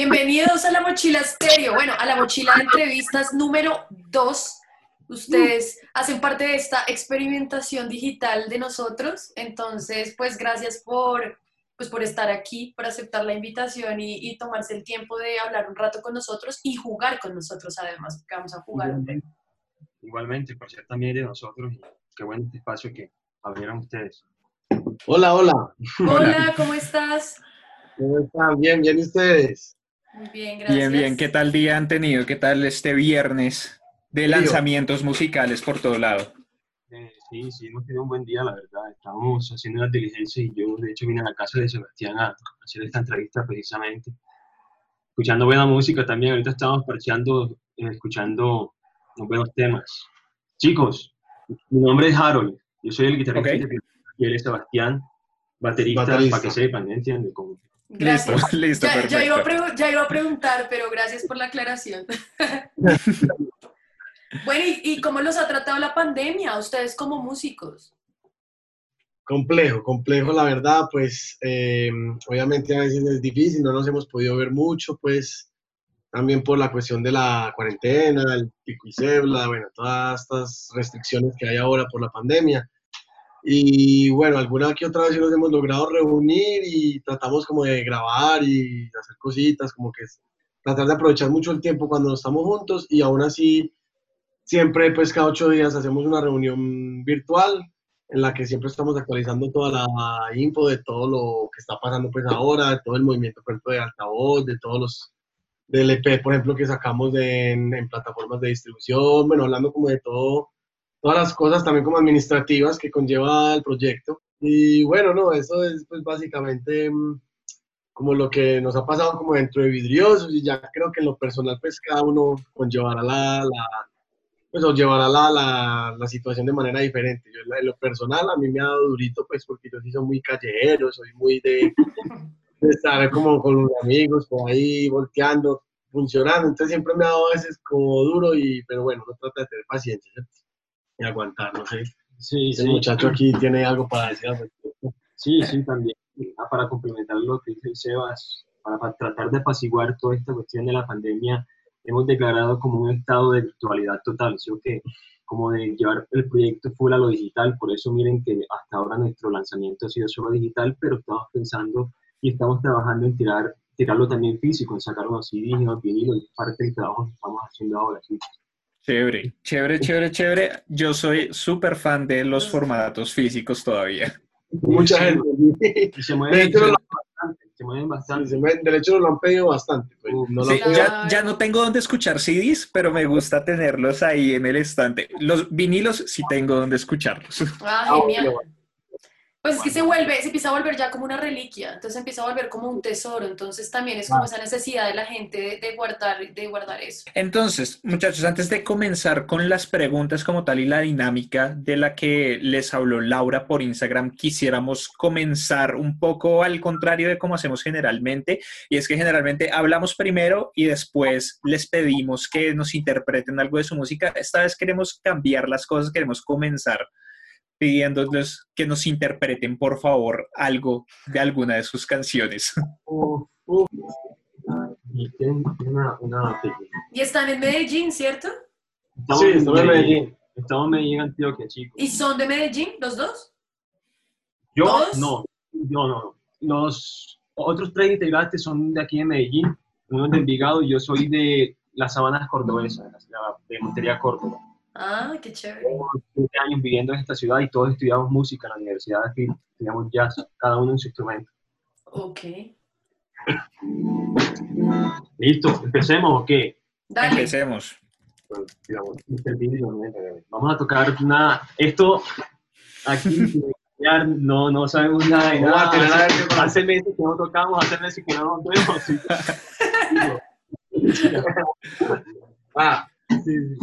Bienvenidos a la Mochila Stereo. Bueno, a la Mochila de Entrevistas número 2. Ustedes hacen parte de esta experimentación digital de nosotros. Entonces, pues gracias por, pues, por estar aquí, por aceptar la invitación y, tomarse el tiempo de hablar un rato con nosotros y jugar con nosotros además, porque vamos a jugar. Igualmente, Igualmente por ser también de nosotros. Qué buen este espacio que abrieron ustedes. Hola, hola. Hola, ¿cómo estás? ¿Cómo están? Bien, bien, ustedes? Muy bien, gracias. Bien, bien. ¿Qué tal día han tenido? ¿Qué tal este viernes de lanzamientos musicales por todo lado? Eh, sí, sí, hemos tenido un buen día, la verdad. Estábamos haciendo las diligencias y yo, de hecho, vine a la casa de Sebastián a hacer esta entrevista precisamente. Escuchando buena música también. Ahorita estamos parcheando, eh, escuchando unos buenos temas. Chicos, mi nombre es Harold. Yo soy el guitarrista y él es Sebastián, baterista, para que sepan, ¿entiendes? Gracias. Listo, ya, iba a preguntar, pero gracias por la aclaración. bueno, ¿y, cómo los ha tratado la pandemia ustedes como músicos? Complejo, complejo, la verdad, pues eh, obviamente a veces es difícil, no nos hemos podido ver mucho, pues también por la cuestión de la cuarentena, el pico y cebla, bueno, todas estas restricciones que hay ahora por la pandemia. Y bueno, alguna que otra vez nos hemos logrado reunir y tratamos como de grabar y hacer cositas, como que es tratar de aprovechar mucho el tiempo cuando estamos juntos y aún así siempre pues cada ocho días hacemos una reunión virtual en la que siempre estamos actualizando toda la info de todo lo que está pasando pues ahora, de todo el movimiento por ejemplo de altavoz, de todos los del EP por ejemplo que sacamos en, en plataformas de distribución, bueno, hablando como de todo todas las cosas también como administrativas que conlleva el proyecto. Y bueno, no, eso es pues básicamente mm, como lo que nos ha pasado como dentro de Vidriosos y ya creo que en lo personal pues cada uno conllevará la, la pues o llevará la, la, la, situación de manera diferente. Yo en lo personal a mí me ha dado durito pues porque yo sí soy muy callejero, soy muy de, de estar como con los amigos por ahí volteando, funcionando, entonces siempre me ha dado a veces como duro y pero bueno, no trata de tener paciencia, ¿cierto? Y aguantar, no sé. Sí, El muchacho aquí tiene algo para decir Sí, sí, también. Ah, para complementar lo que dice Sebas, para, tratar de apaciguar toda esta cuestión de la pandemia, hemos declarado como un estado de virtualidad total, ¿sí que como de llevar el proyecto full a lo digital, por eso miren que hasta ahora nuestro lanzamiento ha sido solo digital, pero estamos pensando y estamos trabajando en tirar, tirarlo también físico, en sacar unos CDs, unos vinilos, y parte del trabajo que estamos haciendo ahora. ¿sí? Chévere, chévere, chévere, chévere. Yo soy súper fan de los formatos físicos todavía. Mucha gente. Se mueven, bastante. Se mueven bastante. de hecho, lo han pedido bastante. Pues, ya, ya, no tengo dónde escuchar CDs, pero me gusta tenerlos ahí en el estante. Los vinilos sí tengo dónde escucharlos. Ah, genial. Pues es que se vuelve, se empieza a volver ya como una reliquia, entonces empieza a volver como un tesoro, entonces también es como esa necesidad de la gente de, guardar, de guardar eso. Entonces, muchachos, antes de comenzar con las preguntas como tal y la dinámica de la que les habló Laura por Instagram, quisiéramos comenzar un poco al contrario de cómo hacemos generalmente, y es que generalmente hablamos primero y después les pedimos que nos interpreten algo de su música. Esta vez queremos cambiar las cosas, queremos comenzar pidiéndoles que nos interpreten, por favor, algo de alguna de sus canciones. y están en Medellín, ¿cierto? Estamos sí, estamos en Medellín. Estamos en Medellín, Antioquia, chicos. ¿Y son de Medellín, los dos? Yo no, yo no. Los otros tres integrantes son de aquí de Medellín, uno es de Envigado y yo soy de las Sabanas Cordobesas, de Montería, Córdoba. Ah, qué chévere. Tengo años viviendo en esta ciudad y todos estudiamos música en la universidad aquí, estudiamos jazz, cada uno en su instrumento. Ok. Listo, empecemos o qué? Dale. Empecemos. Vamos a tocar una. Esto aquí no, no sabemos nada de nada. Hace, hace meses que no tocamos, hace meses que no nos vemos. ah, sí, sí.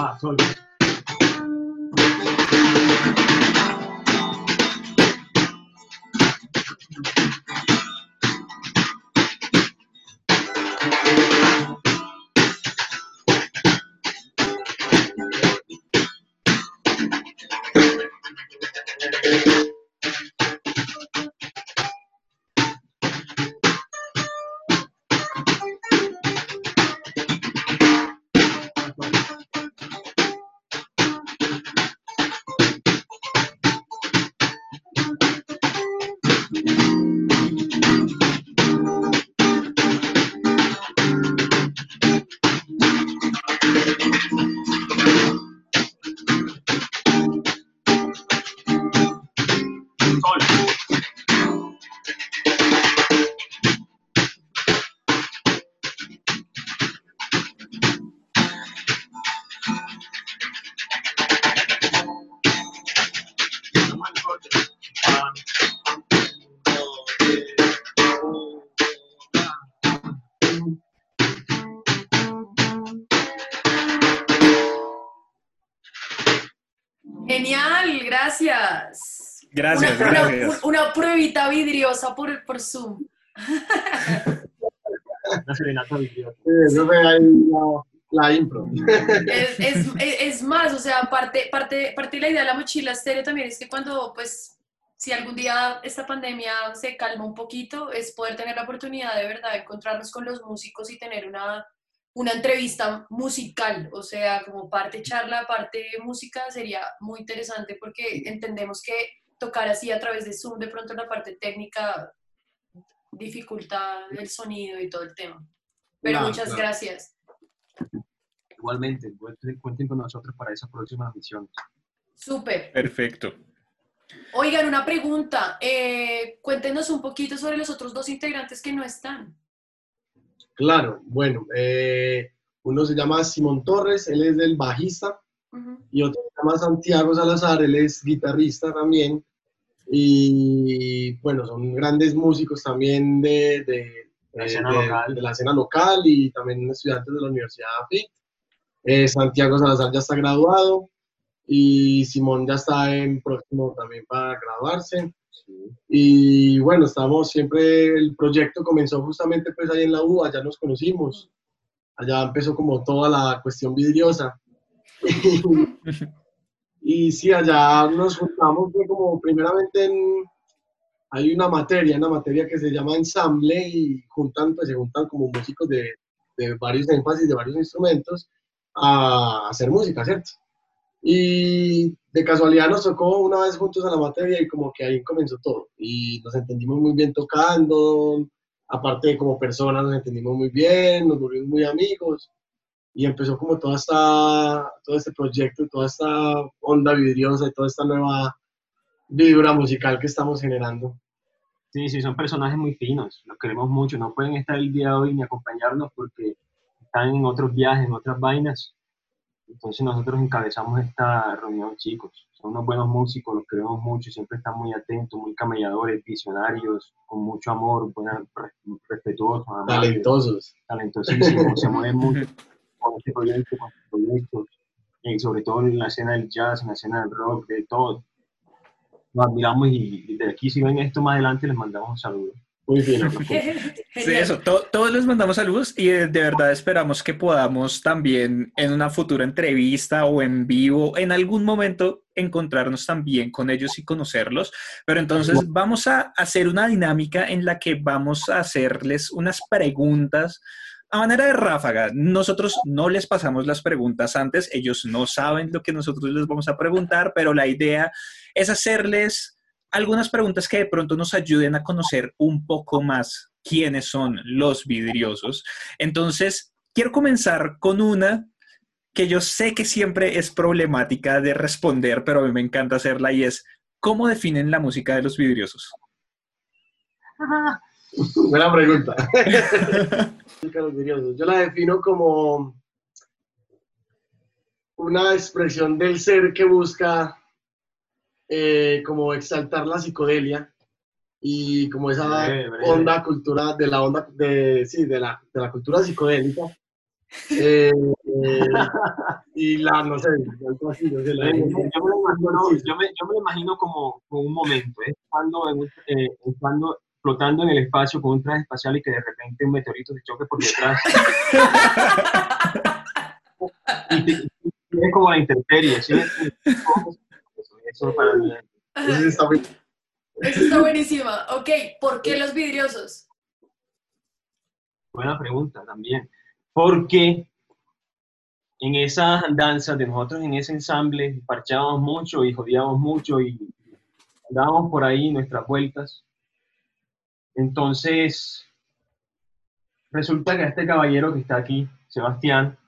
Ah, soy. Gracias. Una, gracias. Una, una, pruebita vidriosa por, por Zoom. Una serenata vidriosa. Sí, eso fue ahí la, la impro. Es, es, es, más, o sea, parte, parte, parte de la idea de la mochila estéreo también es que cuando, pues, si algún día esta pandemia se calma un poquito, es poder tener la oportunidad de verdad de encontrarnos con los músicos y tener una, una entrevista musical, o sea, como parte charla, parte música, sería muy interesante porque entendemos que tocar así a través de Zoom, de pronto la parte técnica dificulta el sonido y todo el tema. Pero No, muchas no. gracias. Igualmente, cuenten con nosotros para esa próxima misión. Súper. Perfecto. Oigan, una pregunta. Eh, cuéntenos un poquito sobre los otros dos integrantes que no están. Claro, bueno, eh, uno se llama Simón Torres, él es el bajista, y otro se llama Santiago Salazar, él es guitarrista también. Y bueno, son grandes músicos también de, de, La eh, escena de- local. de la escena local y también estudiantes de la Universidad FIT. Eh, Santiago Salazar ya está graduado y Simón ya está en próximo también para graduarse. Y bueno, estamos siempre, el proyecto comenzó justamente pues ahí en la U, allá nos conocimos, allá empezó como toda la cuestión vidriosa. y sí, allá nos juntamos, fue como primeramente en, hay una materia, una materia que se llama ensamble y juntan, pues se juntan como músicos de, de varios énfasis, de varios instrumentos a hacer música, ¿cierto? Y de casualidad nos tocó una vez juntos a la materia y como que ahí comenzó todo. Y nos entendimos muy bien tocando, aparte de como personas nos entendimos muy bien, nos volvimos muy amigos. Y empezó como toda esta, todo este proyecto, toda esta onda vidriosa y toda esta nueva vibra musical que estamos generando. Sí, sí, son personajes muy finos, los queremos mucho, no pueden estar el día de hoy ni acompañarnos porque están en otros viajes, en otras vainas. Entonces nosotros encabezamos esta reunión, chicos. Son unos buenos músicos, los queremos mucho, siempre están muy atentos, muy camelladores, visionarios, con mucho amor, buena- re- respetuosos, amables, Talentosos. talentosísimos, se mueven mucho con este proyecto, con estos proyectos, y sobre todo en la escena del jazz, en la escena del rock, de todo. Nos admiramos y, y de aquí si ven esto más adelante les mandamos un saludo. Muy fino. Sí, eso, to- todos les mandamos saludos y eh, de verdad esperamos que podamos también en una futura entrevista o en vivo, en algún momento, encontrarnos también con ellos y conocerlos. Pero entonces vamos a hacer una dinámica en la que vamos a hacerles unas preguntas a manera de ráfaga. Nosotros no les pasamos las preguntas antes, ellos no saben lo que nosotros les vamos a preguntar, pero la idea es hacerles algunas preguntas que de pronto nos ayuden a conocer un poco más quiénes son los vidriosos. Entonces, quiero comenzar con una que yo sé que siempre es problemática de responder, pero a mí me encanta hacerla y es, ¿cómo definen la música de los vidriosos? Buena pregunta. Yo la defino como una expresión del ser que busca eh, como exaltar la psicodelia y como esa onda cultura de la onda de sí de la, de la cultura psicodélica Eh, eh, y la no sé algo así, no sé, la- Yo me, imagino, yo me- yo me lo imagino como, como un momento, ¿eh? estando, en un- eh, estando flotando en el espacio con un traje espacial y que de repente un meteorito se choque por detrás. y te- es como la intemperie, ¿sí? Eso para mí. Eso está muy- Eso está buenísima. Ok, ¿por qué los vidriosos? Buena pregunta también. Porque en esas andanzas de nosotros, en ese ensamble, parchábamos mucho y jodíamos mucho y dábamos por ahí nuestras vueltas. Entonces, resulta que este caballero que está aquí, Sebastián,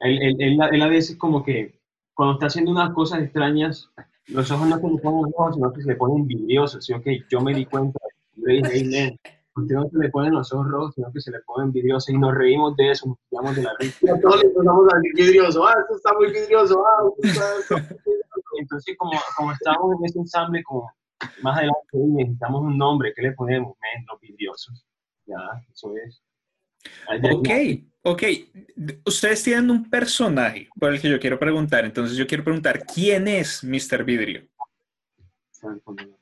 él, él- él- él a veces como que cuando está haciendo unas cosas extrañas, los ojos no se le ponen rojos, sino que se le ponen vidriosos. Ok, yo me di cuenta. Yo le dije, hey, man, usted no se le ponen los ojos rojos, sino que se le ponen vidriosos. Y nos reímos de eso, nos tiramos de la risa. Todos les empezamos a decir vidrioso. Ah, esto está muy vidrioso. Ah, esto está- Entonces, como, como estamos en ese ensamble, como más adelante "Oye, necesitamos un nombre, ¿qué le ponemos? Men, los vidriosos. Ya, eso es. Ok, ok. Ustedes tienen un personaje por el que yo quiero preguntar. Entonces yo quiero preguntar, ¿quién es Mr. Vidrio?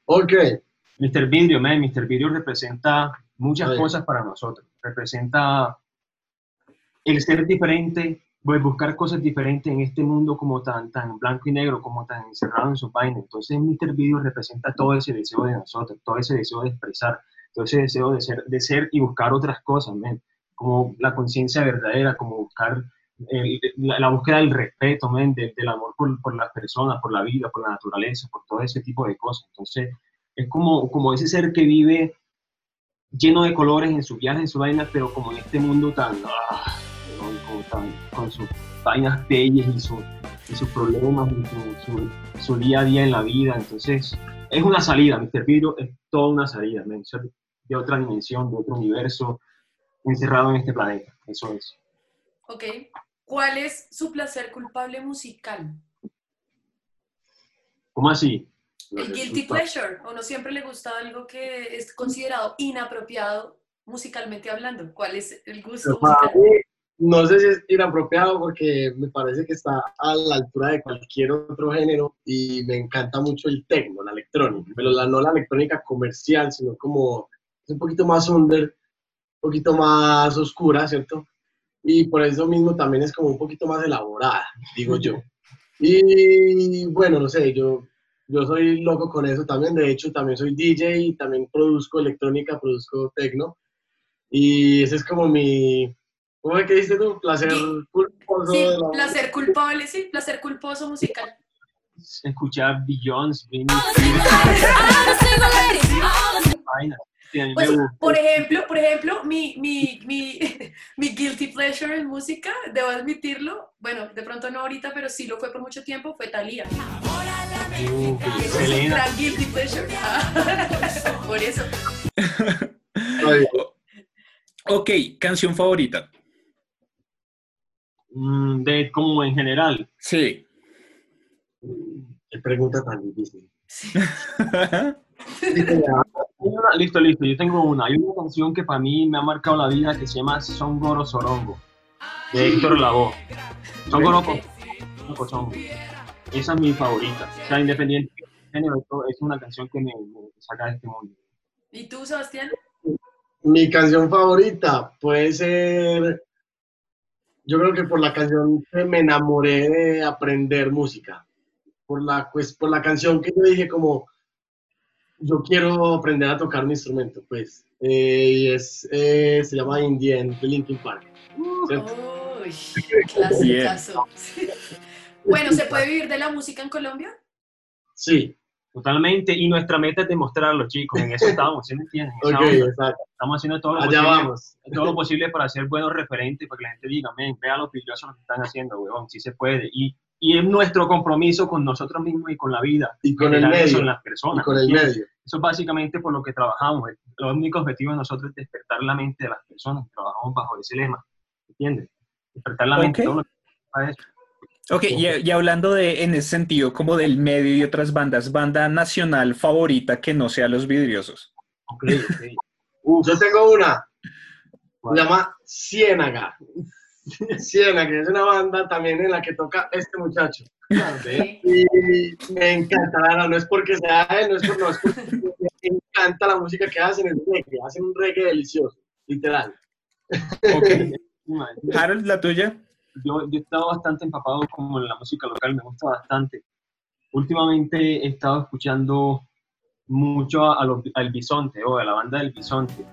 Ok. Mr. Vidrio, man, Mr. Vidrio representa muchas cosas para nosotros. Representa el ser diferente, pues, buscar cosas diferentes en este mundo como tan, tan blanco y negro, como tan encerrado en sus vainas. Entonces, Mr. Vidrio representa todo ese deseo de nosotros, todo ese deseo de expresar, todo ese deseo de ser, de ser y buscar otras cosas, man, como la conciencia verdadera, como buscar el- la, la búsqueda del respeto, man, del, del amor por, por las personas, por la vida, por la naturaleza, por todo ese tipo de cosas. Entonces, es como, como ese ser que vive lleno de colores en sus viajes, en sus vainas, pero como en este mundo tan, ah, tan- con sus vainas bellas y, su- y sus problemas y su, su- su día a día en la vida. Entonces, es una salida, Mr. Vidrio es toda una salida, de otra dimensión, de otro universo, encerrado en este planeta. Eso es. Ok. ¿Cuál es su placer culpable musical? ¿Cómo así? El guilty pleasure. ¿O no siempre le gusta algo que es considerado inapropiado musicalmente hablando? ¿Cuál es el gusto musical? mí, no sé si es inapropiado porque me parece que está a la altura de cualquier otro género y me encanta mucho el techno, la electrónica, pero no la electrónica comercial, sino como un poquito más under, un poquito más oscura, ¿cierto? Y por eso mismo también es como un poquito más elaborada, digo yo. Y bueno, no sé, yo, yo soy loco con eso también, de hecho también soy DJ y también produzco electrónica, produzco techno. Y ese es como mi, ¿cómo es que dices tú? Placer Sí. culposo Sí, la placer culpable, sí, placer culposo musical. Escuchar Beyoncé, Pues, por ejemplo, por ejemplo, mi, mi, mi, mi guilty pleasure en música, debo admitirlo, bueno, de pronto no ahorita, pero sí lo fue por mucho tiempo, fue Thalía. Uh, Es un gran guilty pleasure. Por eso. Ay, Ok, canción favorita. Mm, de como en general. Sí. Qué pregunta tan difícil. Una- listo, listo, yo tengo una. Hay una canción que para mí me ha marcado la vida que se llama Songoro Sorongo, de Héctor Lavoe. Songoro Ok. Cochongo. Esa es mi favorita. O sea, independiente del género, esto es una canción que me, me saca de este mundo. ¿Y tú, Sebastián? Mi canción favorita puede ser, yo creo que por la canción me enamoré de aprender música. Por la, pues, por la canción que yo dije como, yo quiero aprender a tocar un instrumento, pues. Eh, y es, eh, se llama Indien de Linkin Park. ¿cierto? Uy. Bueno, ¿se puede vivir de la música en Colombia? Sí, Totalmente, y nuestra meta es demostrarlo, chicos. En eso estamos, ¿sí me entienden? Estamos haciendo todo lo, Allá posible, vamos. todo lo posible para ser buenos referentes, para que la gente diga, men, vean lo brillosos lo que están haciendo, weón, sí se puede. Y, y es nuestro compromiso con nosotros mismos y con la vida. Y con el medio. en las Y personas. con el medio. Eso es básicamente por lo que trabajamos. El único objetivo de nosotros es despertar la mente de las personas. Trabajamos bajo ese lema. ¿Entiendes? Despertar la mente. Ok. todo lo que. Ok, y, y hablando de, en ese sentido, como del medio y otras bandas, banda nacional favorita que no sea Los Vidriosos. Ok, ok. Yo tengo una. ¿Cuál? Se llama Ciénaga. Que es una banda también en la que toca este muchacho. Y me encanta, no es porque sea él, no es por, no, es porque me encanta la música que hacen, es reggae, hacen un reggae delicioso, literal. Ok. Harold, ¿la tuya? Yo, yo he estado bastante empapado como en la música local, me gusta bastante. Últimamente he estado escuchando mucho a, los, al Bisonte o a la banda del Bisonte.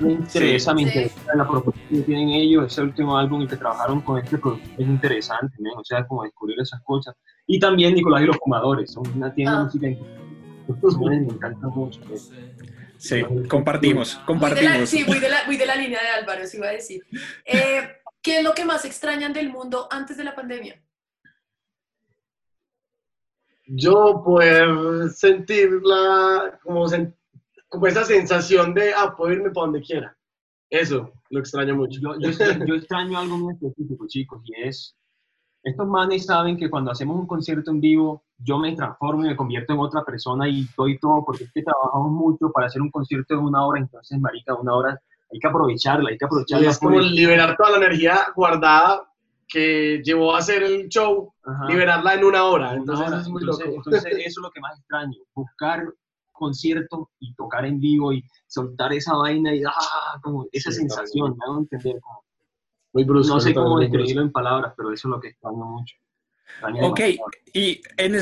Me interesa, me interesa la propuesta que tienen ellos, ese último álbum y que trabajaron con este producto es interesante, ¿no? o sea, como descubrir esas cosas. Y también Nicolás y los Fumadores, son una tienda de música me encanta mucho. Sí, compartimos, compartimos. sí, voy de, la, de la línea de Álvaro, sí iba a decir. Eh, ¿Qué es lo que más extrañan del mundo antes de la pandemia? Yo poder sentirla como, como esa sensación de, ah, puedo irme para donde quiera. Eso, lo extraño mucho. Yo, yo, extraño algo muy específico, chicos, y es, estos manes saben que cuando hacemos un concierto en vivo, yo me transformo y me convierto en otra persona y doy todo, porque es que trabajamos mucho para hacer un concierto de una hora, entonces, marica, una hora hay que aprovecharla, hay que aprovecharla. Y es como liberar toda la energía guardada que llevó a hacer el show, liberarla en una hora. Entonces, es muy loco. entonces, eso es lo que más extraño, buscar concierto y tocar en vivo y soltar esa vaina y ah, como esa sensación, me hago entender. Como, muy brusco, no sé cómo describirlo en palabras, pero eso es lo que extraño mucho. ok, y en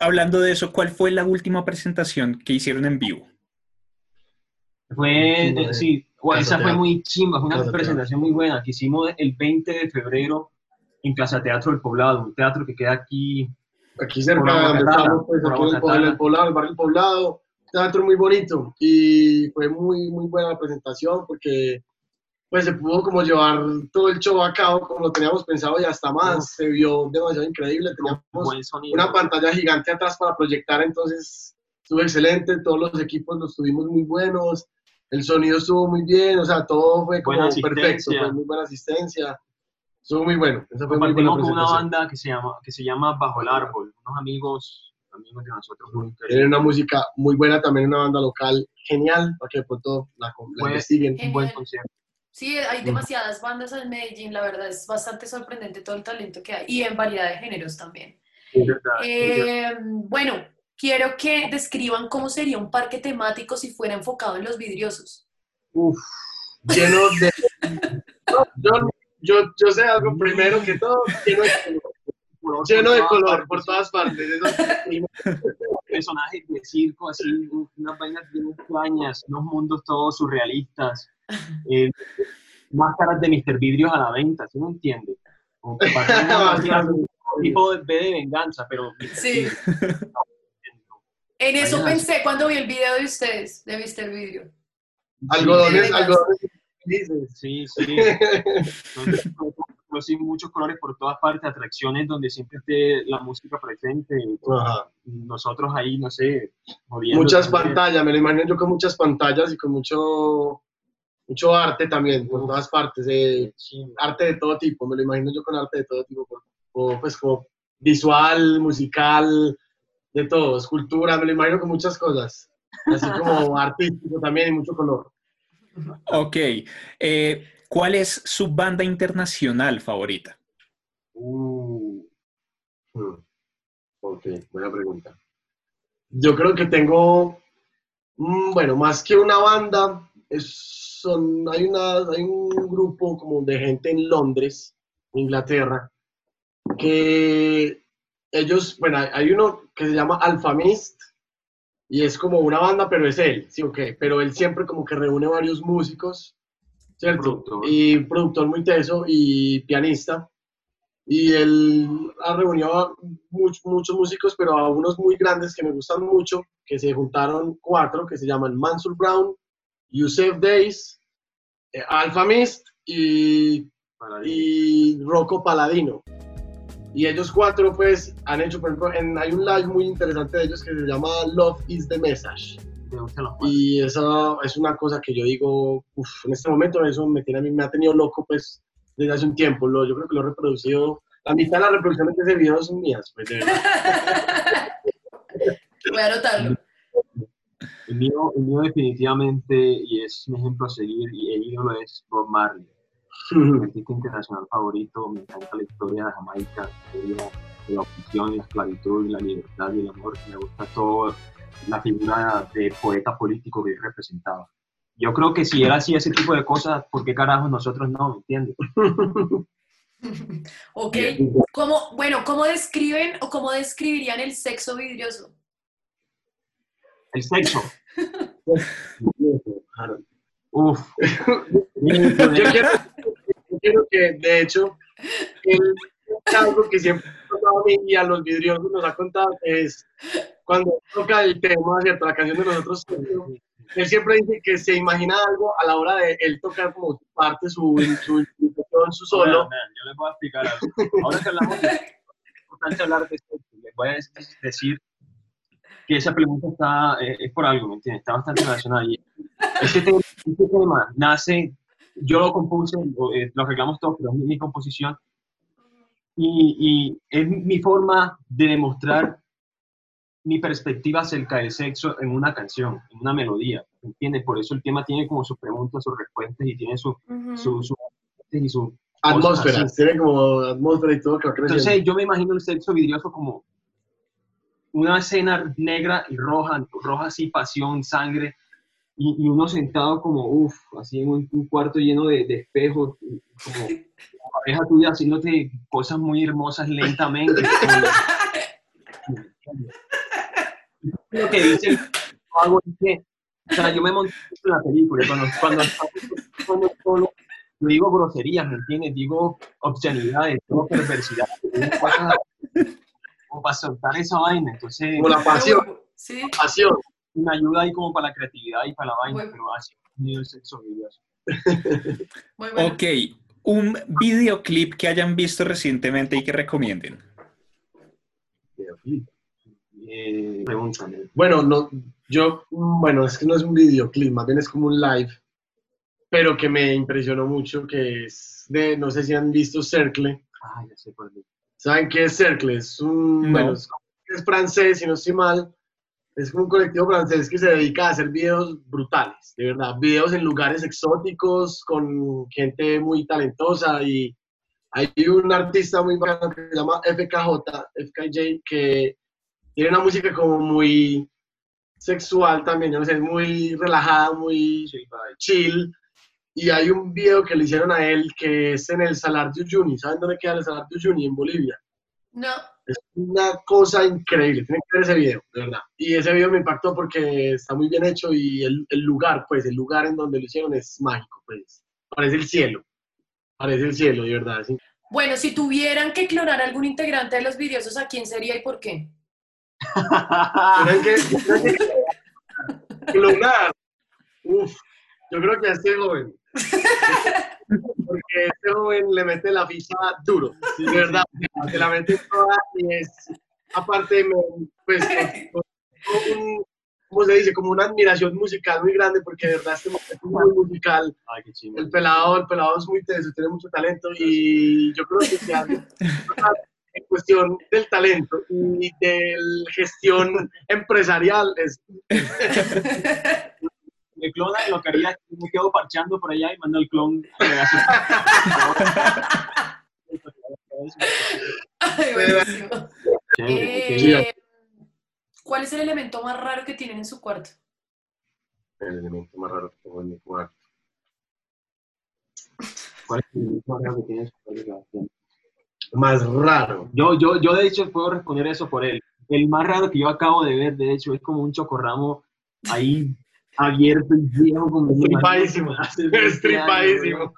hablando de eso, ¿cuál fue la última presentación que hicieron en vivo? Fue, eh, sí, esa fue muy chimba, fue una presentación muy buena que hicimos el 20 de febrero en Plaza Teatro del Poblado, un teatro que queda aquí. Aquí cerca de estamos, pues, aquí en el, Poblado, el barrio Poblado, teatro muy bonito y fue muy, muy buena la presentación porque pues se pudo como llevar todo el show a cabo como lo teníamos pensado y hasta más, se vio demasiado increíble, teníamos una pantalla gigante atrás para proyectar, entonces estuvo excelente, todos los equipos los tuvimos muy buenos, el sonido estuvo muy bien, o sea, todo fue como perfecto, fue muy buena asistencia, estuvo muy bueno. Esa fue muy con una banda que se, llama, que se llama Bajo el Árbol, unos amigos, amigos de nosotros muy Tienen una música muy buena, también una banda local genial, para que de pronto la, la investiguen. Un buen concierto. Sí, hay demasiadas bandas en Medellín, la verdad es bastante sorprendente todo el talento que hay y en variedad de géneros también. Eh, bueno, quiero que describan cómo sería un parque temático si fuera enfocado en los vidriosos. Uf, lleno de... yo, yo, sé algo primero que todo, lleno de color, lleno de color por todas partes. Personajes de circo, así, unas vainas bien extrañas, unos mundos todos surrealistas. Eh, máscaras de Mr. Vidrios a la venta, ¿sí me entiende? Como que un tipo de, de venganza, pero... Sí. En eso pensé cuando vi el video de ustedes, de Mr. Video. Algodones, algodones. Sí, sí. sí, muchos colores por todas partes, atracciones donde siempre esté la música presente. Nosotros ahí, no sé, Muchas pantallas, me lo imagino yo con muchas pantallas y con mucho, mucho arte también, por todas partes. arte de todo tipo, me lo imagino yo con arte de todo tipo, pues como visual, musical, de todo, escultura, me lo imagino con muchas cosas, así como artístico también y mucho color. Ok, eh, ¿cuál es su banda internacional favorita? Uh, hmm, ok, buena pregunta. Yo creo que tengo, mm, bueno, más que una banda, son, hay, una, hay un grupo como de gente en Londres, Inglaterra, que ellos, bueno, hay uno que se llama Alphamist y es como una banda, pero es él, sí, ok, pero él siempre como que reúne varios músicos, ¿cierto? Y productor muy teso y pianista. Y él ha reunido a muchos músicos, pero a unos muy grandes que me gustan mucho, que se juntaron cuatro, que se llaman Mansur Brown, Yusef Days, eh, Alphamist y, y Rocco Paladino. Y ellos cuatro, pues, han hecho, por ejemplo, en, hay un live muy interesante de ellos que se llama Love is the Message. Y eso es una cosa que yo digo, uf, en este momento eso me, tiene, me ha tenido loco, pues, desde hace un tiempo. Lo, yo creo que lo he reproducido, la mitad de las reproducciones de ese video son mías. Pues, Voy a anotarlo. El mío, el mío definitivamente, y es un ejemplo a seguir, y el ídolo es Bob Marley. Mi artista internacional favorito, me encanta la historia de Jamaica, de la opresión, la esclavitud, la libertad y el amor, me gusta todo la figura de poeta político que él representaba. Yo creo que si era así ese tipo de cosas, ¿por qué carajos nosotros no? ¿Me entiendes? ok, ¿Cómo, bueno, ¿cómo describen o cómo describirían el sexo vidrioso? El sexo. Uf. yo, quiero, yo quiero que, de hecho, el, algo que siempre a mí y a los vidriosos nos ha contado es cuando toca el tema, ¿cierto? La canción de nosotros, él siempre dice que se imagina algo a la hora de él tocar como parte su, su, su solo. yo les voy a explicar algo. Ahora que hablamos de importante hablar de esto, les voy a decir que esa pregunta está, eh, es por algo, ¿me entiendes? Está bastante relacionada. Y este, tema, este tema nace, yo lo compuse, lo, eh, lo arreglamos todo, pero es mi composición, y, y, es mi forma de demostrar mi perspectiva acerca del sexo en una canción, en una melodía, ¿entiendes? Por eso el tema tiene como sus preguntas, sus respuestas y tiene su, su, su, y su atmósfera, tiene como atmósfera y todo. Que Entonces yo me imagino el sexo vidrioso como una escena negra y roja, roja así, pasión, sangre, y, y uno sentado como, uff, así en un, un, cuarto lleno de, de espejos, como la pareja tuya haciéndote cosas muy hermosas lentamente. lo que dice hago es que, o sea, yo me monté en la película, cuando, cuando, cuando, cuando yo digo groserías, ¿me entiendes? Digo obscenidades, digo perversidad, como para soltar esa vaina, entonces... Como la pasión. Sí. Pasión. Me ayuda ahí como para la creatividad y para la vaina, pero así ni el sexo videos. Muy bueno. Ok, un videoclip que hayan visto recientemente y que recomienden. Videoclip. Eh, pregúntame. Bueno, no, yo, bueno, es que no es un videoclip, más bien es como un live, pero que me impresionó mucho, que es de, no sé si han visto Cercle. Ah, ya sé cuál es. ¿Saben qué es Cercle? Es un, No. bueno, es, es francés, si no estoy mal, es como un colectivo francés que se dedica a hacer videos brutales, de verdad, videos en lugares exóticos, con gente muy talentosa y hay un artista muy bacano que se llama FKJ, FKJ, que tiene una música como muy sexual también, no sé, es muy relajada, muy chill. Y hay un video que le hicieron a él que es en el Salar de Uyuni. ¿Saben dónde queda el Salar de Uyuni? En Bolivia. No. Es una cosa increíble, tienen que ver ese video, de verdad. Y ese video me impactó porque está muy bien hecho y el, el lugar, pues, el lugar en donde lo hicieron es mágico, pues. Parece el cielo. Parece el cielo, de verdad. sí. Bueno, si tuvieran que clonar algún integrante de los vidriosos, ¿a quién sería y por qué? Tienen que, tienen que clonar. Uf, yo creo que a este joven. Porque este joven le mete la ficha duro, de verdad. Se la mete toda y es, aparte, me- pues, un- ¿cómo se dice? Como una admiración musical muy grande, porque de verdad este es muy musical. Ay, qué chingo. El pelado, el pelado es muy teso, tiene mucho talento y yo creo que se hace en cuestión del talento y de la gestión empresarial es Me clona y lo que haría es me quedo parchando por allá y mando el clon. Ay, ok. Eh, ¿Cuál es el elemento más raro que tienen en su cuarto? el elemento más raro que tengo en mi cuarto. ¿Cuál es el más raro que tienes? Más raro. Yo, yo, yo de hecho puedo responder eso por él. El más raro que yo acabo de ver, de hecho, es como un chocorramo ahí abierto y viejo. Como Estripadísimo. Hace 20 años, Estripadísimo.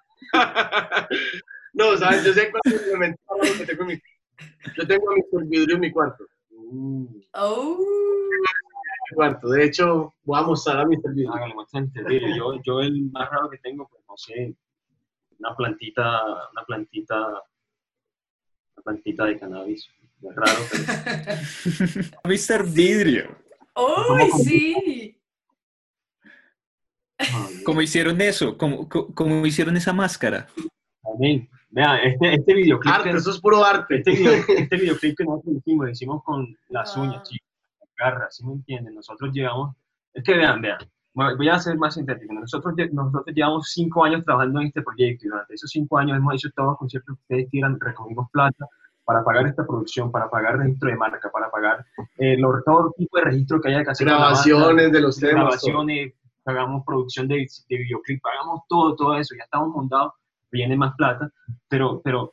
no, ¿sabes? Yo sé cuál es el raro que tengo en mi Yo tengo a Mr. Vidrio en mi cuarto. Oh. Mi cuarto. De hecho, voy a mostrar a Mr. Vidrio. hágale, muestra terrible. Yo, yo el más raro que tengo, pues no sé, una plantita, una plantita, una plantita de cannabis. Es raro, pero Mr. Vidrio. ¡Uy, sí! ¿Cómo hicieron eso? ¿Cómo, cómo, hicieron esa máscara? Amén. Vean, este, este videoclip, Arte, que, eso es puro arte. este, video- este videoclip que nosotros hicimos, lo hicimos con las Ah. uñas, chicos, las garras, ¿sí me entienden? Nosotros llegamos, es que vean, vean, voy a ser más sintético. Nosotros, nosotros llevamos cinco años trabajando en este proyecto y durante esos cinco años hemos hecho todos los conciertos que ustedes quieran, recogimos plata para pagar esta producción, para pagar registro de marca, para pagar eh, todo tipo de registro que haya que hacer. Grabaciones de los temas. Grabaciones, pagamos producción de, de videoclip, pagamos todo, todo eso, ya estamos montados, viene más plata, pero, pero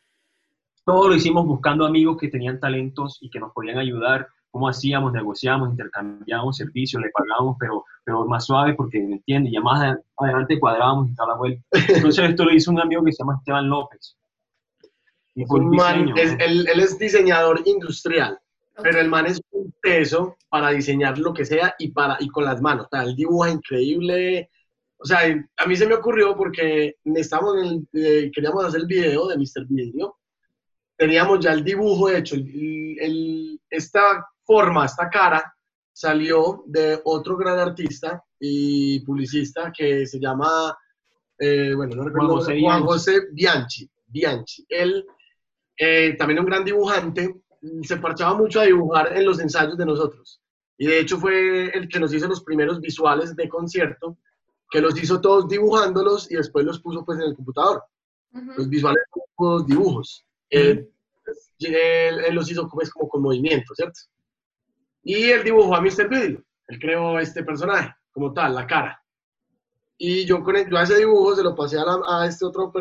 todo lo hicimos buscando amigos que tenían talentos y que nos podían ayudar. ¿Cómo hacíamos? Negociábamos, intercambiábamos servicios, le pagábamos, pero, pero más suave porque, ¿me entiendes? Ya más adelante cuadrábamos y tal la vuelta. Entonces esto lo hizo un amigo que se llama Esteban López. Y un man, es, él, él, es diseñador industrial, pero el man es un peso para diseñar lo que sea y, para, y con las manos. O sea, él dibuja increíble. O sea, a mí se me ocurrió porque estábamos en eh, queríamos hacer el video de Mr. Video teníamos ya el dibujo hecho, el, esta forma, esta cara, salió de otro gran artista y publicista que se llama, eh, bueno, no recuerdo, Juan José, Bianchi. Bianchi. Él, eh, también un gran dibujante, se parchaba mucho a dibujar en los ensayos de nosotros. Y de hecho fue el que nos hizo los primeros visuales de concierto, que los hizo todos dibujándolos y después los puso pues en el computador. Los visuales, los dibujos. Eh, él, los hizo como, es como con movimiento, ¿cierto? Y él dibujó a Mr. Video. Él creó este personaje, como tal, la cara. Y yo, con yo a ese dibujo se lo pasé a, este otro,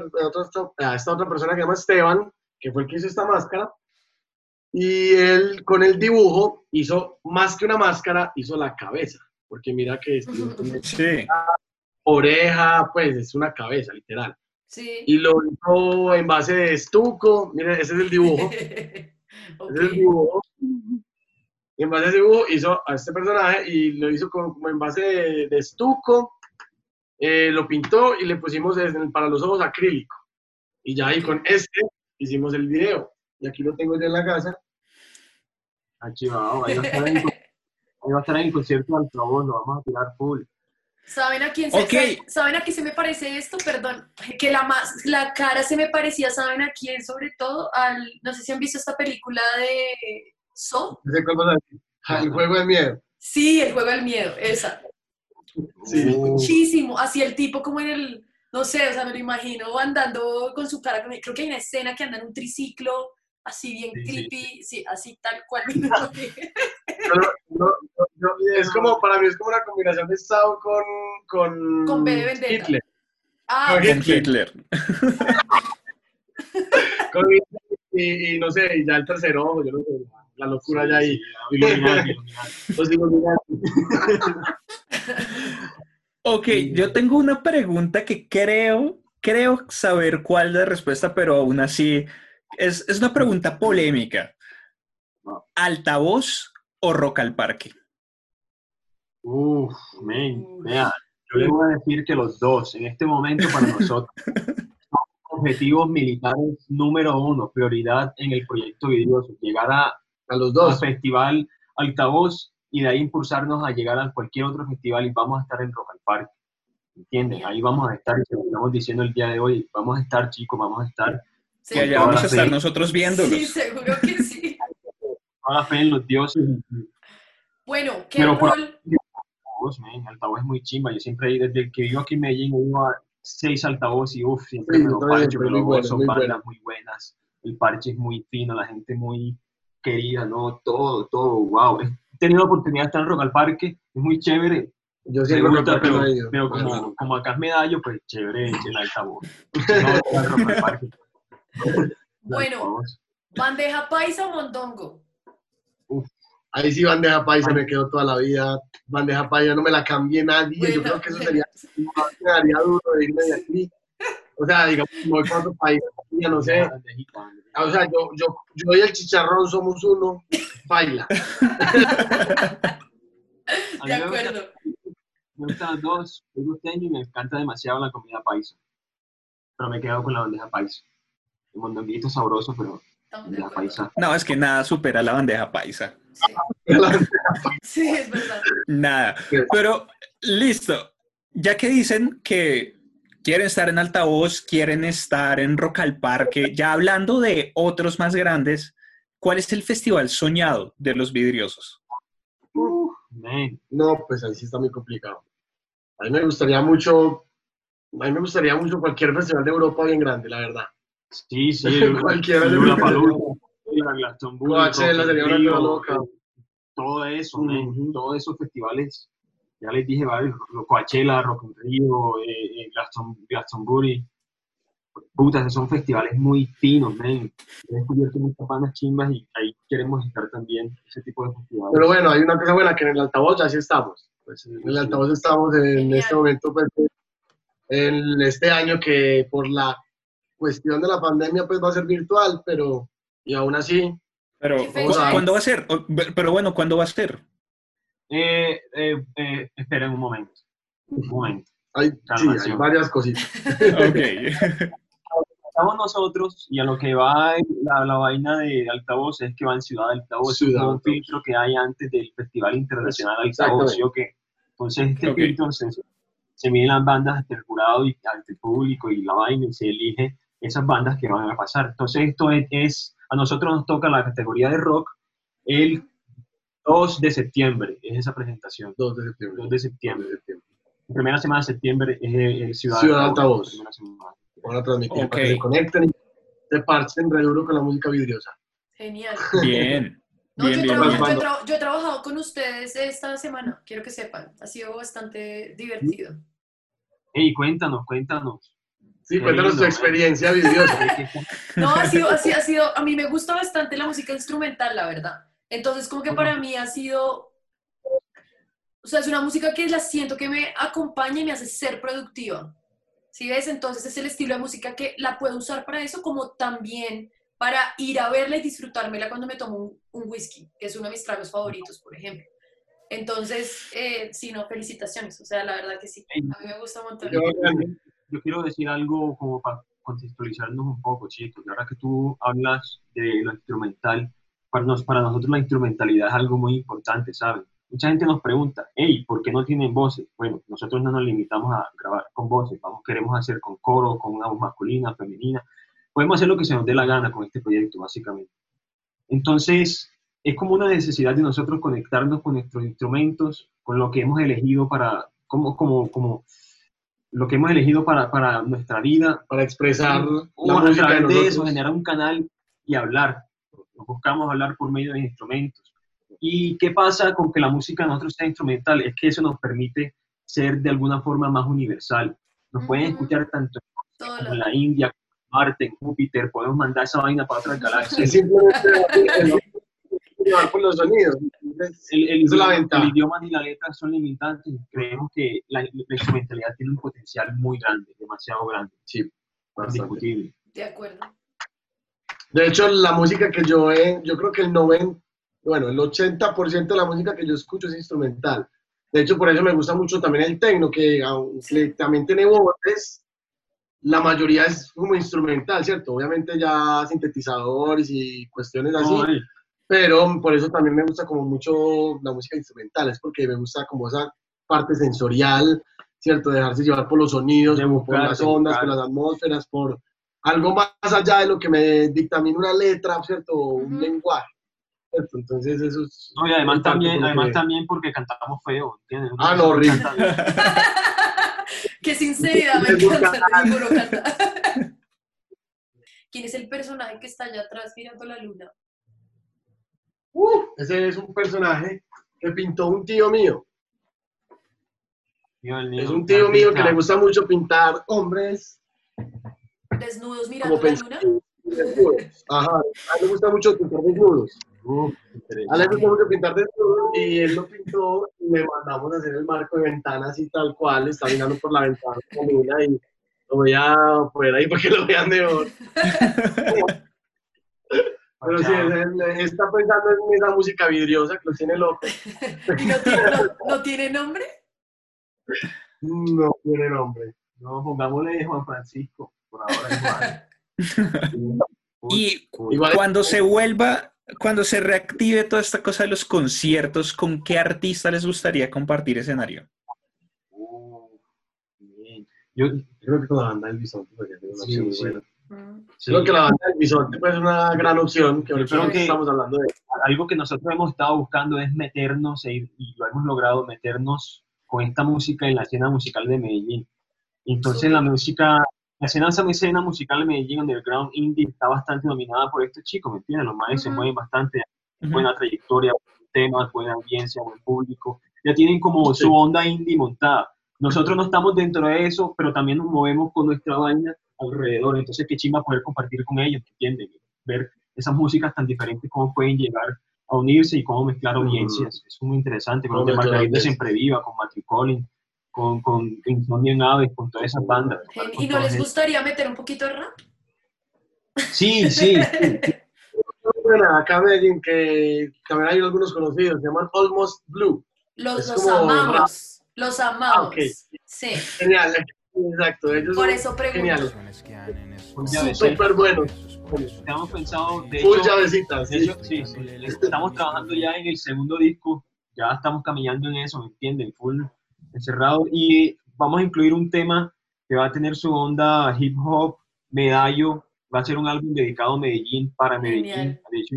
a, esta otra persona que se llama Esteban, que fue el que hizo esta máscara. Y él con el dibujo hizo más que una máscara, hizo la cabeza. Porque mira que es, sí. oreja, pues es una cabeza, literal. Y lo hizo en base de estuco. Miren, ese es el dibujo. Ese es el dibujo. Y en base a ese dibujo hizo a este personaje y lo hizo como, en base de, estuco. Eh, lo pintó y le pusimos para los ojos acrílico. Y ya ahí con este hicimos el video. Y aquí lo tengo ya en la casa. Aquí va, ahí va a estar en, ahí va a estar en el concierto de lo vamos a tirar full. ¿Saben a quién se, ¿saben a quién se me parece esto? Perdón, que la, más, la cara se me parecía, ¿saben a quién? Sobre todo al, no sé si han visto esta película de So. El juego del miedo. Sí, el juego del miedo, esa. Sí. Muchísimo, así el tipo como en el, no sé, o sea, me lo imagino andando con su cara, creo que hay una escena que anda en un triciclo, así bien creepy, sí. así tal cual. es como, para mí es como una combinación de Sao con... Con, con B de Hitler. Ah, con Hitler. con y, y, no sé, y ya el tercer ojo, yo no sé, la locura ya ahí. ok, yo tengo una pregunta que creo, creo saber cuál es la respuesta, pero aún así es, es una pregunta polémica. ¿Altavoz o Rock al Parque? Uf, men, vea, yo le voy a decir que los dos, en este momento para nosotros, son objetivos militares número uno, prioridad en el proyecto Vidrioso, llegar a, los dos, festival Altavoz y de ahí impulsarnos a llegar a cualquier otro festival y vamos a estar en Rock al Parque. ¿Entienden? Ahí vamos a estar, y lo estamos diciendo el día de hoy, vamos a estar, chicos, vamos a estar. Sí, allá vamos a estar nosotros viéndolos. Sí, seguro que sí. Toda la fe en los dioses. Bueno, ¿qué rol? altavoz, altavoz es muy chimba. Yo siempre, desde que vivo aquí en Medellín, ido a seis altavoz y uff, siempre me lo parcho, me lo son bandas muy buenas. El parche es muy fino, la gente muy querida, ¿no? Todo, todo, wow. He tenido la oportunidad de estar en Rock al Parque, es muy chévere. Yo siempre me gusta, pero, pero como, como, acá es medallo, pues chévere el altavoz. bueno, bandeja paisa o mondongo. Ahí sí bandeja paisa me quedó toda la vida. Bandeja paisa no me la cambié nadie. Yo creo que eso sería, me daría duro de irme de aquí. O sea, digamos, voy para otro país, ya no sé. O sea, yo, yo, yo y el chicharrón somos uno, baila. de acuerdo. Me gustan los dos, soy gusteño y me encanta demasiado la comida paisa. Pero me quedo con la bandeja paisa. El mondonguito sabroso, pero no, es que nada supera la bandeja paisa. Sí, es verdad. Nada. Pero listo. Ya que dicen que quieren estar en altavoz, quieren estar en Rock al Parque, ya hablando de otros más grandes, ¿cuál es el festival soñado de los vidriosos? no, pues ahí sí está muy complicado. A mí me gustaría mucho, a mí me gustaría mucho cualquier festival de Europa bien grande, la verdad. Sí, sí. Cualquiera de la los- Palusa, Glastonbury, Coachella una loca. Todo eso, Ujú. men, todos esos festivales, ya les dije varios, Coachella, Rock in Rio, eh, eh, Glaston- Glastonbury, puta, esos son festivales muy finos, men. He descubierto muchas bandas chimbas y ahí queremos estar también, ese tipo de festivales. Pero bueno, hay una cosa buena que en el altavoz ya sí estamos. Pues en el altavoz estamos en este momento, pues, en este año que por la cuestión de la pandemia pues va a ser virtual, pero y aún así, Pero, ¿Qué fecha ¿cu- es? ¿cuándo va a ser? Pero bueno, ¿cuándo va a ser? Eh, eh, eh, esperen un momento, un momento. hay, sí, hay Calmación. varias cositas. Ok. Estamos nosotros y a lo que va la, la vaina de altavoz es que va en Ciudad de Altavoz, Ciudad es un Altavoz. filtro que hay antes del Festival Internacional de Altavoz. ¿sí o qué? Entonces este filtro se, se miden las bandas ante el jurado y ante el público y la vaina y se elige esas bandas que van a pasar. Entonces esto es, es- a nosotros nos toca la categoría de rock el 2 de septiembre, es esa presentación, 2 de septiembre. 2 de septiembre. La primera semana de septiembre es, es Ciudad, Ciudad Altavoz. Van a transmitir para que Ok. se conecten y se parchen re duro con la música vidriosa. Genial. Bien. No, Bien, yo, he bien, traba- bien. yo tra- yo he trabajado con ustedes esta semana, quiero que sepan. Ha sido bastante divertido. Hey, cuéntanos, cuéntanos. Sí, cuéntanos tu experiencia. No, ha sido, ha sido, ha sido- a mí me gusta bastante la música instrumental, la verdad. Entonces, como que para mí ha sido, o sea, es una música que la siento que me acompaña y me hace ser productiva. ¿Sí ves? Entonces es el estilo de música que la puedo usar para eso, como también para ir a verla y disfrutármela cuando me tomo un, un whisky, que es uno de mis tragos favoritos, por ejemplo. Entonces, eh, sí, no, felicitaciones. O sea, la verdad que sí. A mí me gusta un montón. Bacán. Yo quiero decir algo como para contextualizarnos un poco, chicos. Y ahora que tú hablas de lo instrumental, para, nos, para nosotros la instrumentalidad es algo muy importante, ¿saben? Mucha gente nos pregunta, hey, ¿por qué no tienen voces? Bueno, nosotros no nos limitamos a grabar con voces, vamos, queremos hacer con coro, con una voz masculina, femenina. Podemos hacer lo que se nos dé la gana con este proyecto, básicamente. Entonces, es como una necesidad de nosotros conectarnos con nuestros instrumentos, con lo que hemos elegido para, como, como, como lo que hemos elegido para, para nuestra vida, Para expresar o a de través de eso, generar un canal y hablar. Nos buscamos hablar por medio de instrumentos. ¿Y qué pasa con que la música nosotros sea instrumental? Es que eso nos permite ser de alguna forma más universal. Nos pueden escuchar tanto Todo en la India, en Marte, en Júpiter, podemos mandar esa vaina para otras Es galaxias. simplemente por los sonidos. El, el es idioma, el idioma ni la letra son limitantes. Creemos que la, la instrumentalidad tiene un potencial muy grande, demasiado grande, sí, bastante. indiscutible. De acuerdo. De hecho, la música que yo he, yo creo que el 90, bueno, el 80% de la música que yo escucho es instrumental. De hecho, por eso me gusta mucho también el techno, que aunque también tiene voces, la mayoría es como instrumental, ¿cierto? Obviamente ya sintetizadores y cuestiones así, pero por eso también me gusta como mucho la música instrumental, es porque me gusta como esa parte sensorial, ¿cierto? Dejarse llevar por los sonidos, De como buscar, por las ondas, por las atmósferas, por algo más allá de lo que me dictamina una letra, ¿cierto? O Un lenguaje, ¿cierto? Entonces eso es... no, y además también, porque- además también porque cantamos feo, ¿entiendes? Ah, no, horrible. Qué sinceridad, me encanta. Ninguno canta. ¿Quién es el personaje que está allá atrás mirando la luna? ¡Uh! ese es un personaje que pintó un tío mío. Dios Es un tío mío que le gusta mucho pintar hombres Desnudos mirando como la luna. desnudos. Ajá, a él le gusta mucho pintar desnudos. A él le gusta mucho pintar desnudos y él lo pintó y le mandamos a hacer el marco de ventana así tal cual, está mirando por la ventana con luna y lo voy a poner ahí para que lo vean mejor. Pero sí, él, él está pensando en esa música vidriosa que lo tiene loco. ¿Y no tiene, no- no tiene nombre? No tiene nombre. No, pongámosle Juan Francisco, por ahora igual. Y Igual- cuando se vuelva, cuando se reactive toda esta cosa de los conciertos, ¿con qué artista les gustaría compartir escenario? bien. Yo, Creo que con la banda del Bisonte podría ser una Sí, opción muy buena. Sí, Creo que la banda del Bisonte puede ser una gran opción, que ahorita creo que- estamos hablando de algo que nosotros hemos estado buscando es meternos e ir- y lo hemos logrado meternos con esta música en la escena musical de Medellín. Entonces la música, la escena, esa escena musical de Medellín Underground Indie está bastante dominada por estos chicos, ¿me entiendes? Los maestros se Ujú. mueven bastante, Ujú. buena trayectoria, buen temas, buena audiencia, buen público. Ya tienen como Sí. su onda indie montada. Nosotros no estamos dentro de eso, pero también nos movemos con nuestra vaina alrededor. Entonces, qué chimba poder compartir con ellos, ¿entiendes? Ver esas músicas tan diferentes, cómo pueden llegar a unirse y cómo mezclar audiencias. Es muy interesante. Con los de Margarita. Siempre Viva, con Matthew Collins, con, con Insomnio en Aves, con todas esas bandas. ¿Y no les esas- gustaría meter un poquito de rap? Sí, sí. Bueno, acá en Medellín, que también hay algunos conocidos, se llaman Almost Blue. Los, los amamos, los amamos. Ah, ok. Sí, Genial, exacto. Ellos por son eso geniales, eh, súper buenos. Hemos pensado, de Full hecho, llavecitas, De sí. hecho, sí, sí. Estamos trabajando ya en el segundo disco, ya estamos caminando en eso, ¿me entienden? Full encerrado. Y vamos a incluir un tema que va a tener su onda hip hop, medallo, va a ser un álbum dedicado a Medellín, para Medellín, de hecho,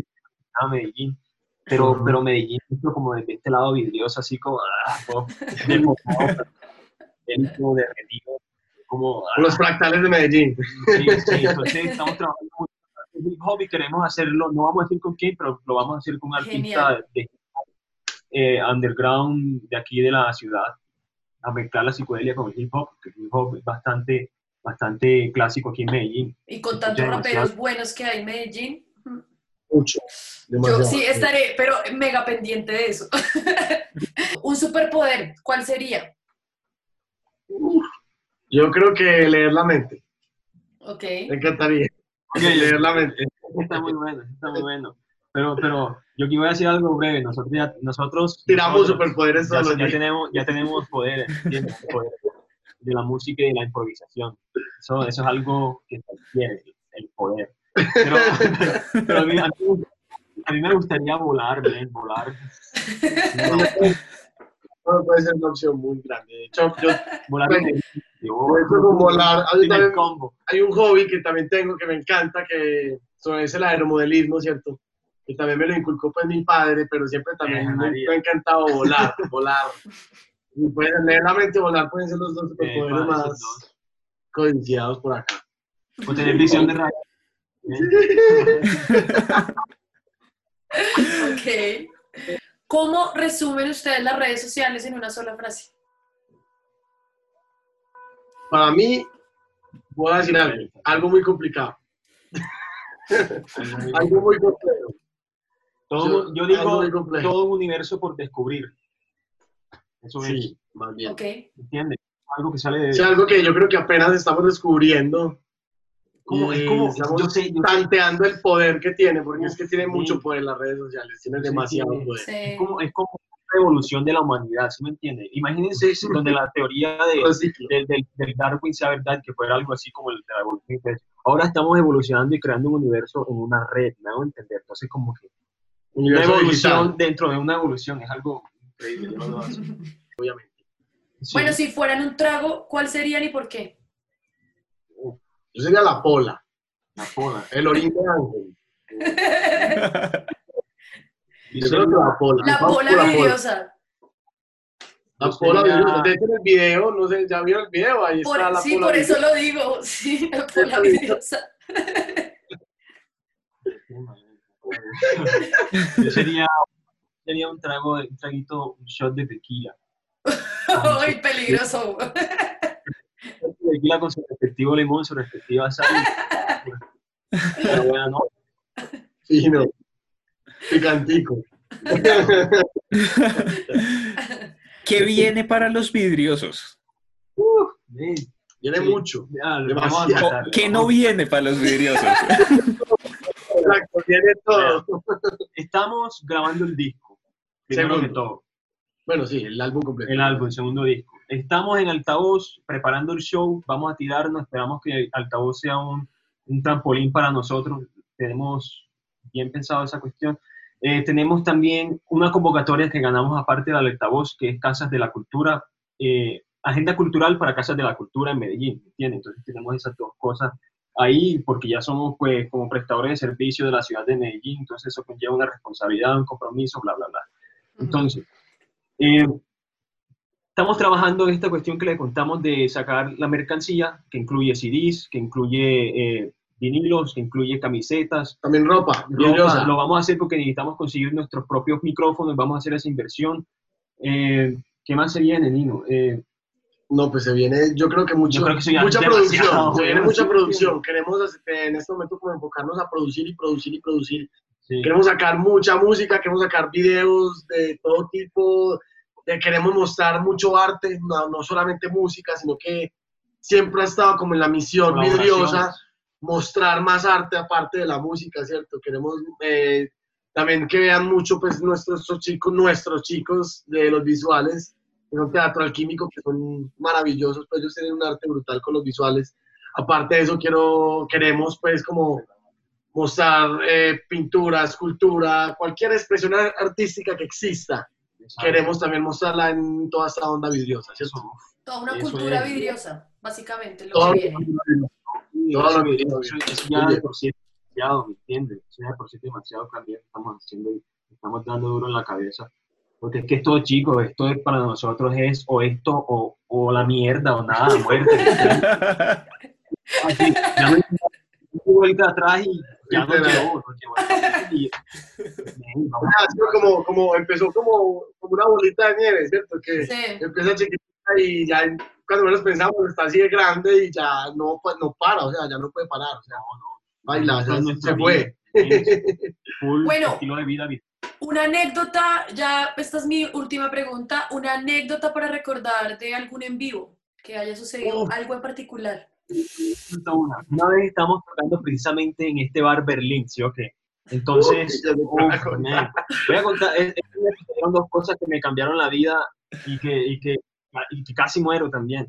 a Medellín. Pero, pero Medellín, como desde este lado vidrioso, así como, ah, deformado, como derretido, como, Los fractales de Medellín. Sí, sí, entonces estamos trabajando mucho en hip hop y queremos hacerlo, no vamos a decir con quién, pero lo vamos a hacer con un artista de, eh, underground de aquí de la ciudad, a mezclar la psicodelia con el hip hop, porque el hip hop es bastante, bastante clásico aquí en Medellín. Y con tantos raperos buenos que hay en Medellín, Mucho. yo Demasiado. sí estaré, pero mega pendiente de eso. un superpoder, ¿cuál sería? Yo creo que leer la mente. Ok. Me encantaría. Ok, leer la mente. Está muy bueno, está muy bueno. Pero, pero yo aquí voy a decir algo breve. Nosotros, ya, nosotros Tiramos nosotros- superpoderes ya, todos los ya días. tenemos, ya tenemos poderes, ¿entiendes? Poder de la música y de la improvisación. Eso, eso es algo que se adquiere, el poder. Pero, pero a, mí, a, mí, a mí me gustaría volar, man, volar. No, puede ser una opción muy grande. De hecho, yo, volar en volar, también- combo. hay un hobby que también tengo que me encanta, que es el aeromodelismo, ¿cierto? Que también me lo inculcó pues mi padre, pero siempre también Eh, me, ha encantado volar, volar. Y la mente, volar pueden ser los dos superpoderes Eh, más dos. codiciados por acá. O tener visión de radio. Ok. ¿Cómo resumen ustedes las redes sociales en una sola frase? Para mí, voy a decir algo, algo muy complicado, algo muy complejo. Todo, yo Algo digo, todo un universo por descubrir. Eso es, Sí, más bien. Ok. ¿entiendes? Algo que sale de... Es algo que yo creo que apenas estamos descubriendo. Como, es como, estamos yo sé, yo sé, tanteando el poder que tiene, porque es que tiene sí. mucho poder las redes sociales, tiene Sí, demasiado tiene- poder. Sí. es como, es como una evolución de la humanidad, ¿sí me entiende? Imagínense donde la teoría de, del, del, del Darwin sea verdad, que fuera algo así como el de la evolución. Ahora estamos evolucionando y creando un universo en una red, ¿me hago entender? Entonces, como que una evolución digital, dentro de una evolución es algo increíble. yo lo veo así. obviamente. Sí. Bueno, si fueran un trago, ¿cuál serían y por qué? Yo sería la pola, La pola. el orín de ángel. Y Yo creo que la pola. La pola vidriosa. La pola vidriosa. De hecho, en el video, no sé, ¿ya vieron el video? Ahí Por- está la sí, pola por eso lo digo. Sí, la pola vidriosa. Yo sería, sería un trago, de- un traguito, un shot de tequila. Ay, peligroso. Tequila con su respectivo limón, su respectiva sal. Pero bueno, no. Fino. Picantico. ¿Qué viene para los vidriosos? Ven, Viene sí. mucho. ya, lo Demasiado. vamos a ¿O tratar, ¿Qué no viene para los vidriosos? Exacto, viene todo. Estamos grabando el disco. Primero Segundo. que todo. Bueno, sí, el álbum completo. El álbum, el segundo disco. Estamos en altavoz preparando el show, vamos a tirarnos, esperamos que altavoz sea un, un trampolín para nosotros, tenemos bien pensado esa cuestión. Eh, tenemos también una convocatoria que ganamos aparte del altavoz, que es Casas de la Cultura, eh, Agenda Cultural para Casas de la Cultura en Medellín, ¿entiendes? Entonces tenemos esas dos cosas ahí, porque ya somos pues como prestadores de servicio de la ciudad de Medellín, entonces eso conlleva una responsabilidad, un compromiso, bla, bla, bla. Entonces, eh, estamos trabajando en esta cuestión que le contamos de sacar la mercancía, que incluye CDs, que incluye eh, vinilos, que incluye camisetas. También ropa. ropa. Lo vamos a hacer porque necesitamos conseguir nuestros propios micrófonos, vamos a hacer esa inversión. Eh, ¿Qué más se viene, Nino? Eh, No, pues se viene, yo creo que mucho, Yo creo que mucha producción, se viene mucha producción. Queremos en este momento como enfocarnos a producir y producir y producir. sí. Queremos sacar mucha música, queremos sacar videos de todo tipo, eh, queremos mostrar mucho arte, no, no solamente música, sino que siempre ha estado como en la misión vidriosa, mostrar más arte aparte de la música, ¿cierto? Queremos eh, también que vean mucho pues nuestros chicos, nuestros chicos de los visuales, que son teatro alquímico, que son maravillosos, pues ellos tienen un arte brutal con los visuales. Aparte de eso, quiero, queremos pues como mostrar eh, pintura, escultura, cualquier expresión ar- artística que exista. Queremos también mostrarla en toda esta onda vidriosa, ¿cierto? Toda una Eso cultura es. vidriosa, básicamente, lo Todo que viene. Sí, Todo eso, eso- eso ya de por sí es demasiado, ¿me entiendes? Eso ya de por sí es demasiado también estamos haciendo y estamos dando duro en la cabeza. Porque es que esto, chicos, esto es para nosotros es o esto o, o la mierda o nada, muerte. Así, ya hay vuelta atrás y ya no no sido como, como, empezó como, como una bolita de nieve, ¿cierto? Que Sí. empieza chiquitita y ya cuando menos pensamos está así de grande y ya no, pa- no para, o sea, ya no puede parar, o sea, baila, o sea, Esa es nuestra se fue. full Bueno. estilo de vida Una anécdota, ya esta es mi última pregunta, una anécdota para recordar de algún en vivo que haya sucedido, Uf. algo en particular. Una. Vez estamos tocando precisamente en este bar Berlín, ¿sí o qué? Entonces, uf, voy a contar. es- es dos cosas que me cambiaron la vida y que, y que, y que casi muero también.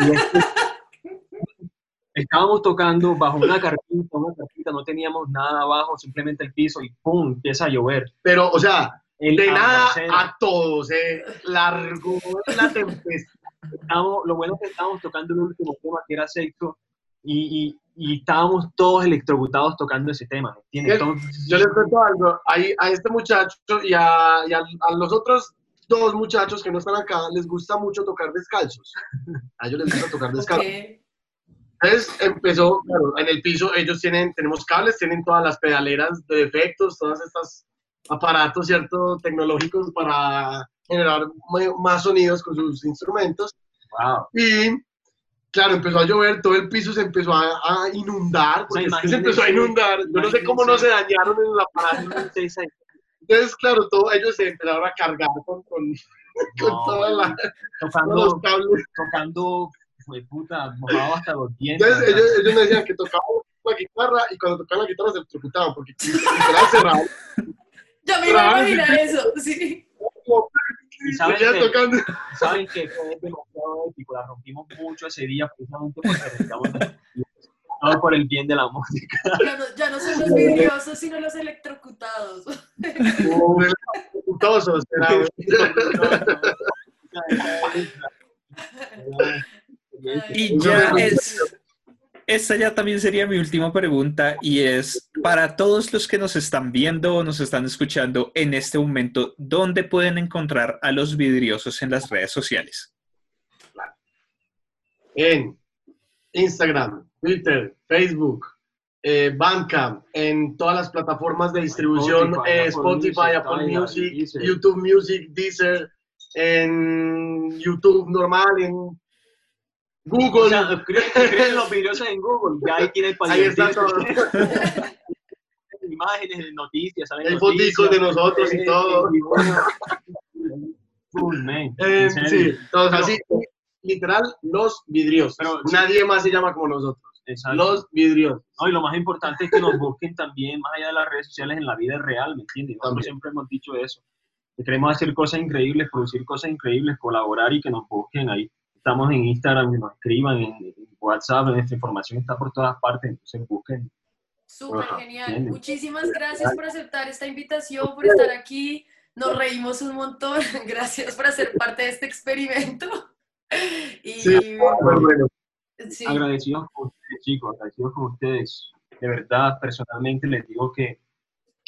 Y es que estábamos tocando bajo una carpita, una carpita, no teníamos nada abajo, simplemente el piso y ¡pum! empieza a llover. Pero, o sea, El de nada a todos, se largó la tempestad. Estábamos, lo bueno es que estábamos tocando el último tema que era sexo y, y, y estábamos todos electrocutados tocando ese tema, ¿me entiendes? Entonces, Yo les cuento algo, ahí, a este muchacho y, a, y a, a los otros dos muchachos que no están acá les gusta mucho tocar descalzos. A ellos les gusta tocar descalzos. Ok. Entonces empezó, claro, en el piso ellos tienen, tenemos cables, tienen todas las pedaleras de efectos, todos estos aparatos, ¿cierto? Tecnológicos para generar más sonidos con sus instrumentos. wow. Y, claro, empezó a llover, todo el piso se empezó a, a inundar, porque se empezó a inundar. Yo no sé cómo no se dañaron en el aparato. Entonces, claro, todo, ellos se empezaron a cargar con, con, con no, todas las- todos los tocando, cables. tocando, fue puta, mojado hasta los dientes. Entonces, ellos, ellos me decían que tocaban la guitarra y cuando tocaban la guitarra se electrocutaban porque literal cerrado. Ya me iba a imaginar eso, sí. Y saben que- tocando. Saben que fue demasiado épico, la rompimos mucho ese día precisamente porque necesitamos todo por el bien de la música. Ya no, ya no son los vidriosos, sino los electrocutados. Tosos, era- Y ya es, esta ya también sería mi última pregunta y es para todos los que nos están viendo o nos están escuchando en este momento, ¿dónde pueden encontrar a los vidriosos en las redes sociales? en Instagram, Twitter, Facebook, eh, Bandcamp, en todas las plataformas de distribución, Spotify, eh, Apple Music, Apple Tidal, Music, Deezer. YouTube Music, Deezer, en YouTube normal, en O Google. sea, escriben, escriben los videos en Google, ya ahí tienen para Ahí está todo. Imágenes, noticias, salen Hay noticias. foticos de nosotros y Eh, todo. Full, man. Eh, sí, así, literal, los vidriosos. Pero- Nadie más se llama como nosotros. Exacto. Los vidriosos. No, y lo más importante es que nos busquen también, más allá de las redes sociales, en la vida real, ¿me entiendes? Nosotros siempre hemos dicho eso. Que queremos hacer cosas increíbles, producir cosas increíbles, colaborar y que nos busquen ahí. Estamos en Instagram, que nos escriban, en, en WhatsApp, nuestra información está por todas partes, entonces busquen. Súper genial. bien. Muchísimas gracias por aceptar esta invitación, por estar aquí. Nos reímos un montón. Gracias por hacer parte de este experimento. Y Sí, bueno. sí, Agradecidos con ustedes, chicos, agradecidos con ustedes. De verdad, personalmente les digo que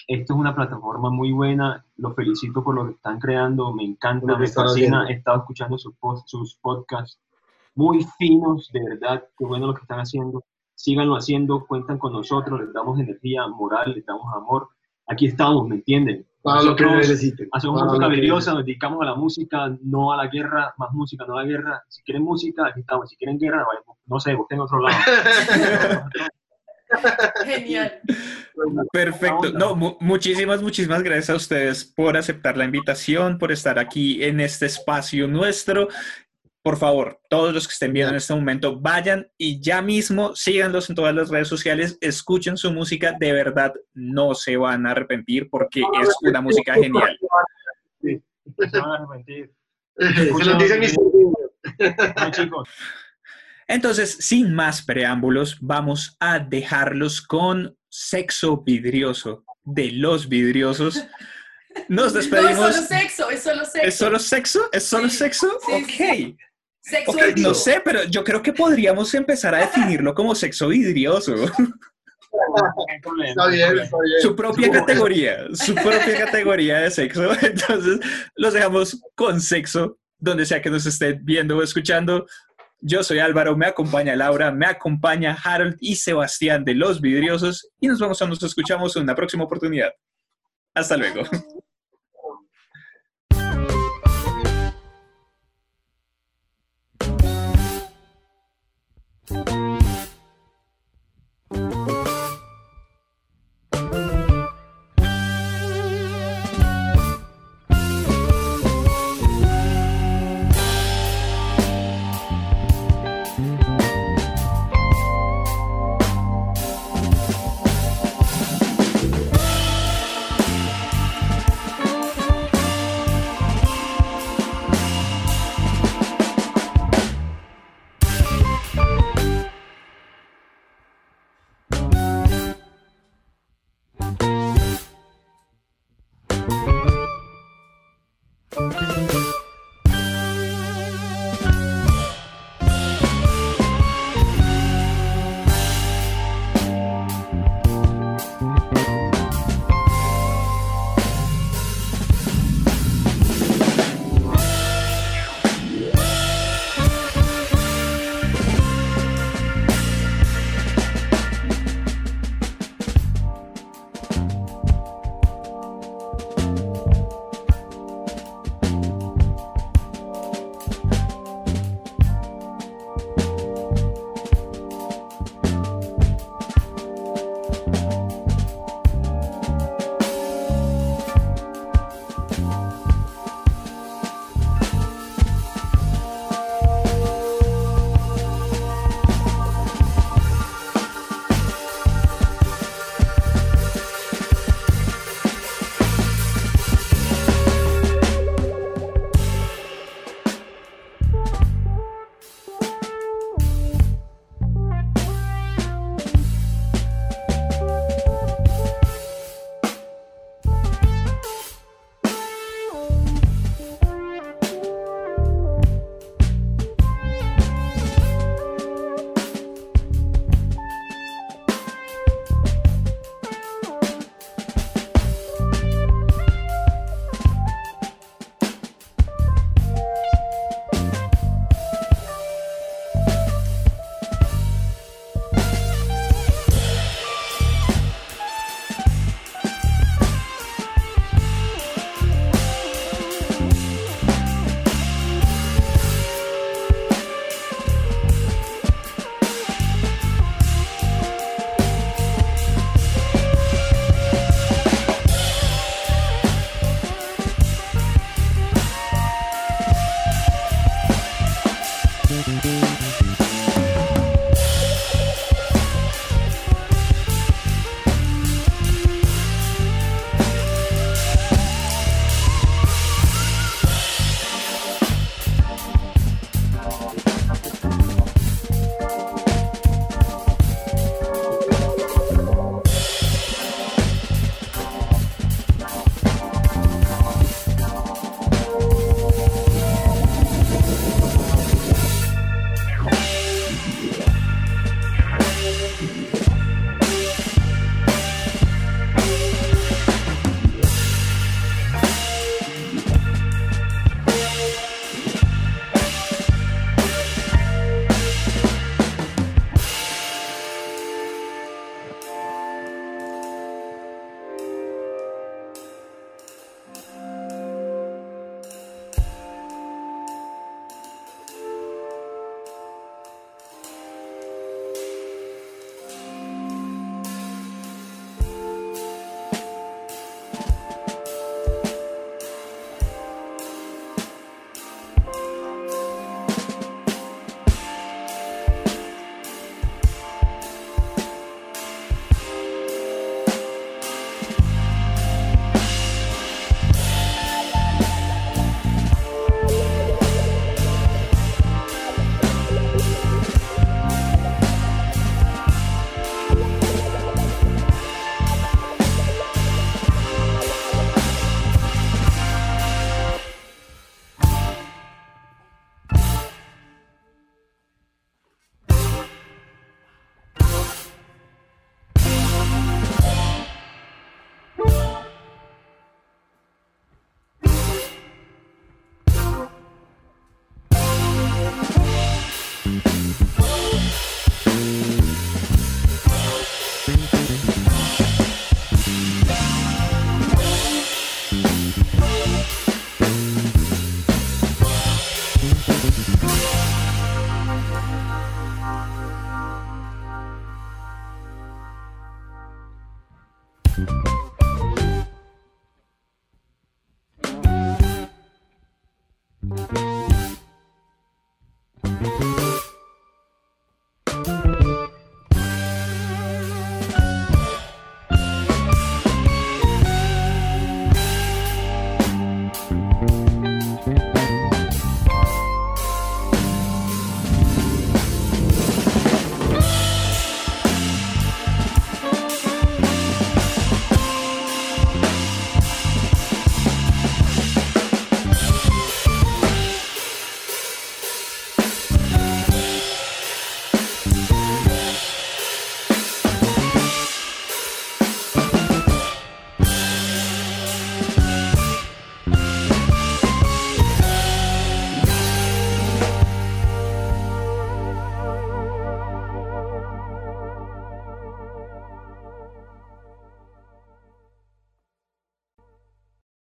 esto es una plataforma muy buena, los felicito por lo que están creando, me encanta, me fascina, he estado escuchando sus, sus podcasts muy finos, de verdad, qué bueno lo que están haciendo, síganlo haciendo, cuentan con nosotros, les damos energía moral, les damos amor, aquí estamos, ¿me entienden? Para lo que necesiten. Hacemos música vidriosa, nos dedicamos a la música, no a la guerra, más música, no a la guerra. Si quieren música, aquí estamos. Si quieren guerra, no sé, busquen otro lado. Genial. Perfecto. No, mu- muchísimas, muchísimas gracias a ustedes por aceptar la invitación, por estar aquí en este espacio nuestro. Por favor, todos los que estén viendo en este momento, vayan y ya mismo síganlos en todas las redes sociales, escuchen su música, de verdad no se van a arrepentir porque es una música genial. Se van a arrepentir. Se los dicen mis No, chicos. Entonces, sin más preámbulos, vamos a dejarlos con Sexo Vidrioso de los vidriosos. Nos No, es despedimos. solo sexo, es solo sexo. ¿Es solo sexo? ¿Es solo Sí, sexo? sí, ok. sí, Sexo Ok, en vivo. no sé, pero yo creo que podríamos empezar a definirlo como sexo vidrioso. Está bien, está bien. Su propia categoría, su propia categoría de sexo. Entonces, los dejamos con sexo, donde sea que nos estén viendo o escuchando. Yo soy Álvaro, me acompaña Laura, me acompaña Harold y Sebastián de Los Vidriosos y nos vamos a nos escuchamos en una próxima oportunidad. Hasta luego.